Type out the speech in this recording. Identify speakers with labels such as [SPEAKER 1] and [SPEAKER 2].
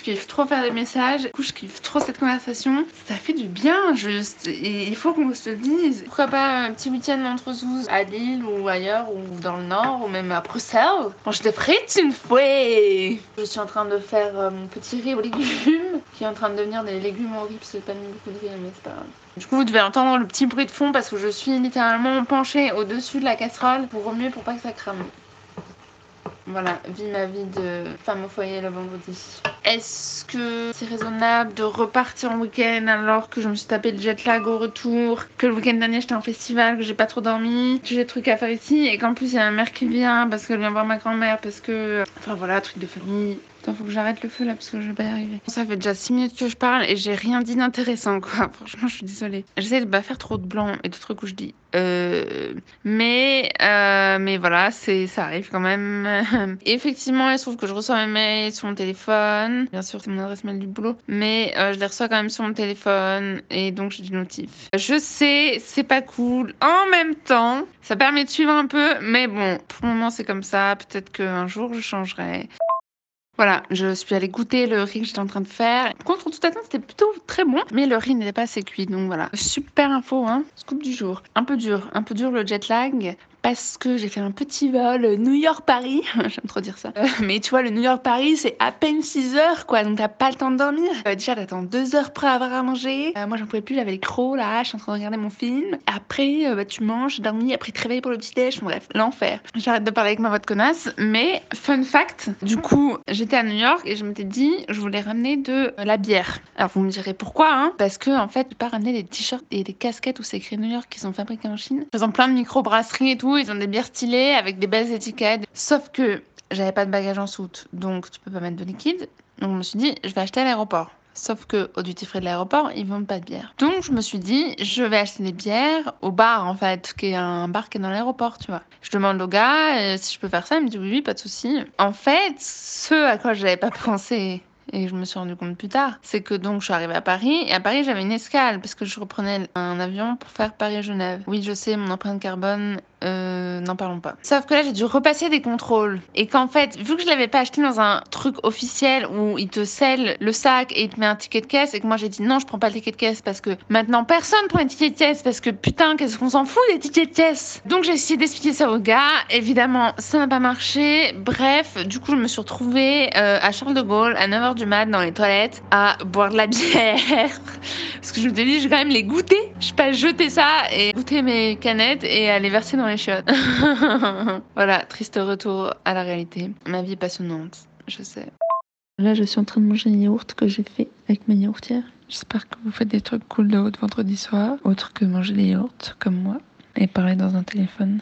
[SPEAKER 1] Je kiffe trop faire des messages. Du coup, je kiffe trop cette conversation. Ça fait du bien, juste. Il faut qu'on se le dise. Pourquoi pas un petit week-end entre nous à Lille ou ailleurs, ou dans le Nord, ou même à Bruxelles? Quand je te prête une fois. Je suis en train de faire euh, mon petit riz aux légumes, qui est en train de devenir des légumes au riz, parce que j'ai pas mis beaucoup de riz, mais c'est pas. Du coup, vous devez entendre le petit bruit de fond parce que je suis littéralement penchée au-dessus de la casserole pour remuer pour pas que ça crame. Voilà, vis ma vie de femme au foyer le vendredi. Est-ce que c'est raisonnable de repartir en week-end alors que je me suis tapé le jet lag au retour, que le week-end dernier j'étais en festival, que j'ai pas trop dormi, que j'ai des trucs à faire ici et qu'en plus il y a ma mère qui vient parce qu'elle vient voir ma grand-mère parce que... Enfin voilà, truc de famille. Attends, faut que j'arrête le feu là parce que je vais pas y arriver. Ça fait déjà 6 minutes que je parle et j'ai rien dit d'intéressant quoi. Franchement, je suis désolée. J'essaie de pas faire trop de blanc et de trucs où je dis euh. Mais, euh, mais voilà, c'est, ça arrive quand même. effectivement, il se trouve que je reçois mes mails sur mon téléphone. Bien sûr, c'est mon adresse mail du boulot. Mais euh, je les reçois quand même sur mon téléphone et donc j'ai du notif. Je sais, c'est pas cool. En même temps, ça permet de suivre un peu. Mais bon, pour le moment, c'est comme ça. Peut-être qu'un jour, je changerai. Voilà, je suis allée goûter le riz que j'étais en train de faire. Contre toute attente, c'était plutôt très bon, mais le riz n'était pas assez cuit, donc voilà. Super info, hein. Scoop du jour. Un peu dur, un peu dur le jet lag, parce que j'ai fait un petit vol New York-Paris. J'aime trop dire ça. Euh, mais tu vois, le New York-Paris, c'est à peine 6 heures, quoi. Donc t'as pas le temps de dormir. Euh, déjà, t'attends 2 heures près avoir à manger. Euh, moi, j'en pouvais plus, j'avais les crocs là, je suis en train de regarder mon film. Après, bah, tu manges, dormi, après tu te réveilles pour le petit déj. Bref, l'enfer. J'arrête de parler avec ma voix de connasse. Mais, fun fact, du coup, j'étais à New York et je m'étais dit, je voulais ramener de la bière. Alors, vous me direz pourquoi, hein Parce que, en fait, je pas ramener des t-shirts et des casquettes où c'est écrit New York qui sont fabriqués en Chine. Ont plein de micro-brasseries et tout. Ils ont des bières stylées avec des belles étiquettes. Sauf que j'avais pas de bagage en soute, donc tu peux pas mettre de liquide. Donc je me suis dit, je vais acheter à l'aéroport. Sauf que au duty free de l'aéroport, ils vendent pas de bière. Donc je me suis dit, je vais acheter des bières au bar en fait, qui est un bar qui est dans l'aéroport, tu vois. Je demande au gars euh, si je peux faire ça, il me dit oui, oui, pas de souci. En fait, ce à quoi j'avais pas pensé et je me suis rendu compte plus tard, c'est que donc je suis arrivée à Paris et à Paris j'avais une escale parce que je reprenais un avion pour faire Paris-Genève. Oui, je sais, mon empreinte carbone euh, n'en parlons pas. Sauf que là, j'ai dû repasser des contrôles. Et qu'en fait, vu que je l'avais pas acheté dans un truc officiel où il te scelle le sac et il te met un ticket de caisse, et que moi j'ai dit non, je prends pas le ticket de caisse parce que maintenant personne prend un ticket de caisse parce que putain, qu'est-ce qu'on s'en fout des tickets de caisse? Donc j'ai essayé d'expliquer ça au gars. Évidemment, ça n'a pas marché. Bref, du coup, je me suis retrouvée euh, à Charles de Gaulle à 9h du mat dans les toilettes à boire de la bière. parce que je me suis dit, je vais quand même les goûter. Je vais pas jeter ça et goûter mes canettes et aller verser dans voilà, triste retour à la réalité. Ma vie passionnante, je sais. Là, je suis en train de manger un yaourt que j'ai fait avec ma yaourtière. J'espère que vous faites des trucs cool de vendredi soir, autre que manger des yaourts comme moi et parler dans un téléphone.